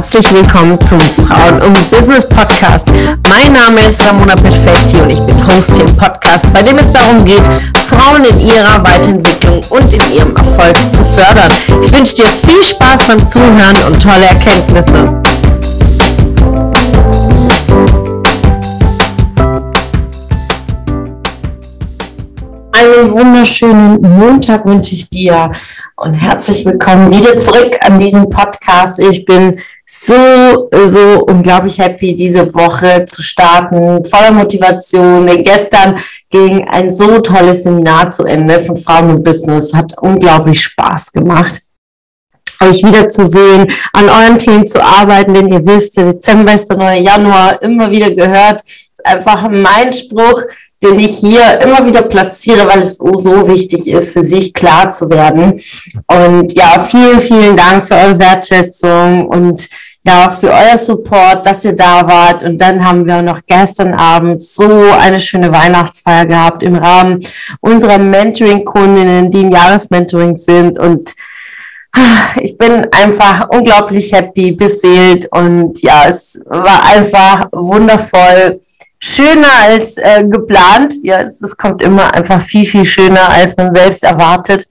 herzlich willkommen zum Frauen und Business Podcast. Mein Name ist Ramona Perfetti und ich bin Host hier im Podcast, bei dem es darum geht, Frauen in ihrer Weiterentwicklung und in ihrem Erfolg zu fördern. Ich wünsche dir viel Spaß beim Zuhören und tolle Erkenntnisse. Einen wunderschönen Montag wünsche ich dir und herzlich willkommen wieder zurück an diesem Podcast. Ich bin so, so unglaublich happy, diese Woche zu starten, voller Motivation. Gestern ging ein so tolles Seminar zu Ende von Frauen und Business, hat unglaublich Spaß gemacht euch wiederzusehen, an euren Themen zu arbeiten, denn ihr wisst, der Dezember ist der neue Januar, immer wieder gehört, ist einfach mein Spruch, den ich hier immer wieder platziere, weil es so, wichtig ist, für sich klar zu werden. Und ja, vielen, vielen Dank für eure Wertschätzung und ja, für euer Support, dass ihr da wart. Und dann haben wir noch gestern Abend so eine schöne Weihnachtsfeier gehabt im Rahmen unserer Mentoring-Kundinnen, die im Jahresmentoring sind. Und ich bin einfach unglaublich happy, beseelt und ja, es war einfach wundervoll schöner als äh, geplant. Ja, es, es kommt immer einfach viel, viel schöner, als man selbst erwartet.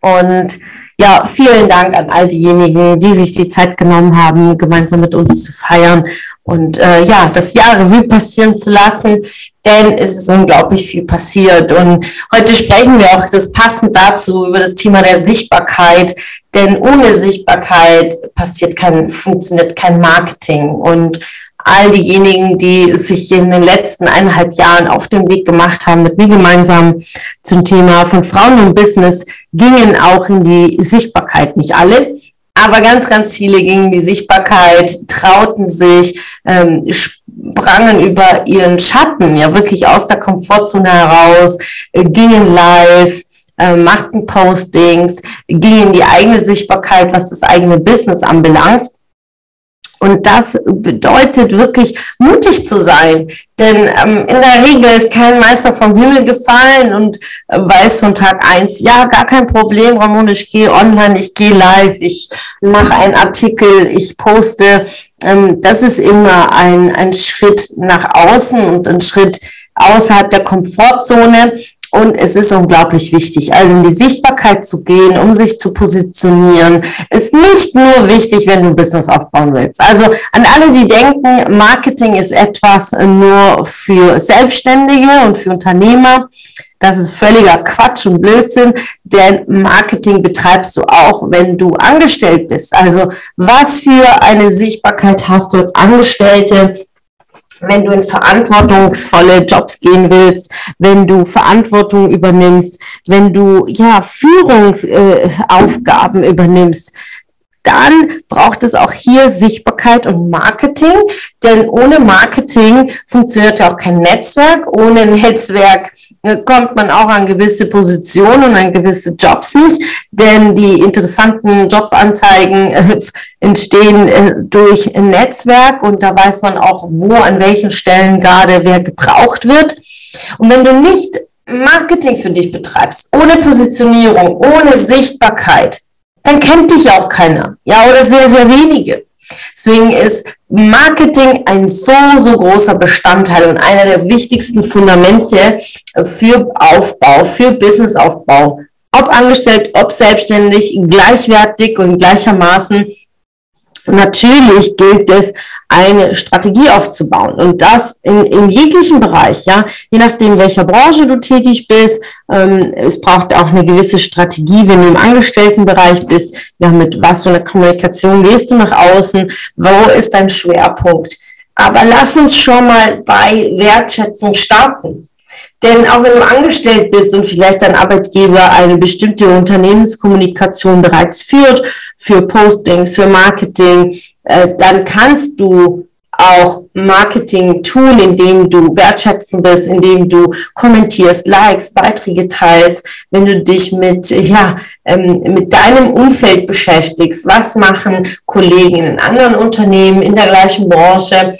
Und ja, vielen Dank an all diejenigen, die sich die Zeit genommen haben, gemeinsam mit uns zu feiern und äh, ja, das Jahr Revue passieren zu lassen, denn es ist unglaublich viel passiert. Und heute sprechen wir auch das passend dazu über das Thema der Sichtbarkeit, denn ohne Sichtbarkeit passiert kein, funktioniert kein Marketing. Und all diejenigen, die sich in den letzten eineinhalb Jahren auf den Weg gemacht haben, mit mir gemeinsam zum Thema von Frauen und Business, gingen auch in die Sichtbarkeit. Nicht alle, aber ganz, ganz viele gingen in die Sichtbarkeit, trauten sich, ähm, sprangen über ihren Schatten, ja wirklich aus der Komfortzone heraus, äh, gingen live, äh, machten Postings, gingen in die eigene Sichtbarkeit, was das eigene Business anbelangt und das bedeutet wirklich mutig zu sein. Denn ähm, in der Regel ist kein Meister vom Himmel gefallen und äh, weiß von Tag eins, ja, gar kein Problem, Ramon, ich gehe online, ich gehe live, ich mache einen Artikel, ich poste. Ähm, das ist immer ein, ein Schritt nach außen und ein Schritt außerhalb der Komfortzone. Und es ist unglaublich wichtig, also in die Sichtbarkeit zu gehen, um sich zu positionieren, ist nicht nur wichtig, wenn du Business aufbauen willst. Also an alle, die denken, Marketing ist etwas nur für Selbstständige und für Unternehmer. Das ist völliger Quatsch und Blödsinn, denn Marketing betreibst du auch, wenn du angestellt bist. Also was für eine Sichtbarkeit hast du als Angestellte? Wenn du in verantwortungsvolle Jobs gehen willst, wenn du Verantwortung übernimmst, wenn du ja Führungsaufgaben äh, übernimmst, dann braucht es auch hier Sichtbarkeit und Marketing, denn ohne Marketing funktioniert auch kein Netzwerk. Ohne Netzwerk äh, kommt man auch an gewisse Positionen und an gewisse Jobs nicht, denn die interessanten Jobanzeigen äh, entstehen äh, durch ein Netzwerk und da weiß man auch, wo an welchen Stellen gerade wer gebraucht wird. Und wenn du nicht Marketing für dich betreibst, ohne Positionierung, ohne Sichtbarkeit, dann kennt dich auch keiner, ja, oder sehr, sehr wenige. Deswegen ist Marketing ein so, so großer Bestandteil und einer der wichtigsten Fundamente für Aufbau, für Businessaufbau. Ob angestellt, ob selbstständig, gleichwertig und gleichermaßen natürlich gilt es, eine Strategie aufzubauen und das in, in jeglichen Bereich, ja, je nachdem, welcher Branche du tätig bist. Ähm, es braucht auch eine gewisse Strategie, wenn du im Angestelltenbereich bist, ja, mit was für einer Kommunikation gehst du nach außen, wo ist dein Schwerpunkt. Aber lass uns schon mal bei Wertschätzung starten. Denn auch wenn du angestellt bist und vielleicht dein Arbeitgeber eine bestimmte Unternehmenskommunikation bereits führt, für Postings, für Marketing, äh, dann kannst du auch Marketing tun, indem du wertschätzen bist, indem du kommentierst, likes, Beiträge teilst, wenn du dich mit, ja, ähm, mit deinem Umfeld beschäftigst. Was machen Kollegen in anderen Unternehmen in der gleichen Branche?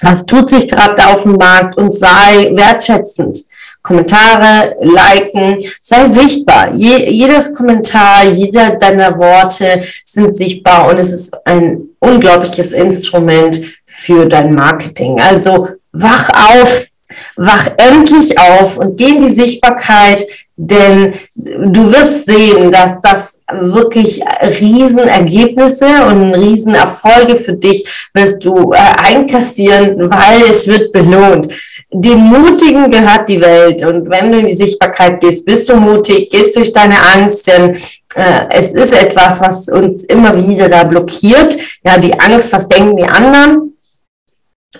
Was tut sich gerade auf dem Markt und sei wertschätzend. Kommentare, liken, sei sichtbar. Je, jedes Kommentar, jeder deiner Worte sind sichtbar und es ist ein unglaubliches Instrument für dein Marketing. Also wach auf, wach endlich auf und geh in die Sichtbarkeit, denn du wirst sehen, dass das wirklich Riesenergebnisse und Riesenerfolge für dich wirst du äh, einkassieren, weil es wird belohnt. Den Mutigen gehört die Welt und wenn du in die Sichtbarkeit gehst, bist du mutig, gehst durch deine Angst, denn äh, es ist etwas, was uns immer wieder da blockiert. Ja, die Angst, was denken die anderen?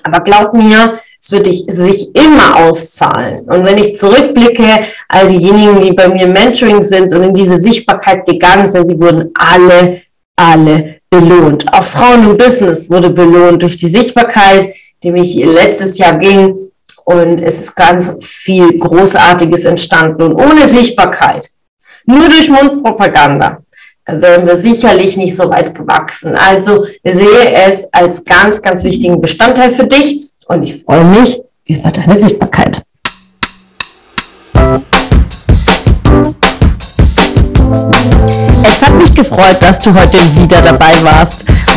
Aber glaub mir, es wird sich immer auszahlen. Und wenn ich zurückblicke, all diejenigen, die bei mir Mentoring sind und in diese Sichtbarkeit gegangen sind, die wurden alle, alle belohnt. Auch Frauen im Business wurde belohnt durch die Sichtbarkeit, die mich letztes Jahr ging. Und es ist ganz viel Großartiges entstanden. Und ohne Sichtbarkeit, nur durch Mundpropaganda, wären wir sicherlich nicht so weit gewachsen. Also sehe es als ganz, ganz wichtigen Bestandteil für dich und ich freue mich über deine Sichtbarkeit. Es hat mich gefreut, dass du heute wieder dabei warst.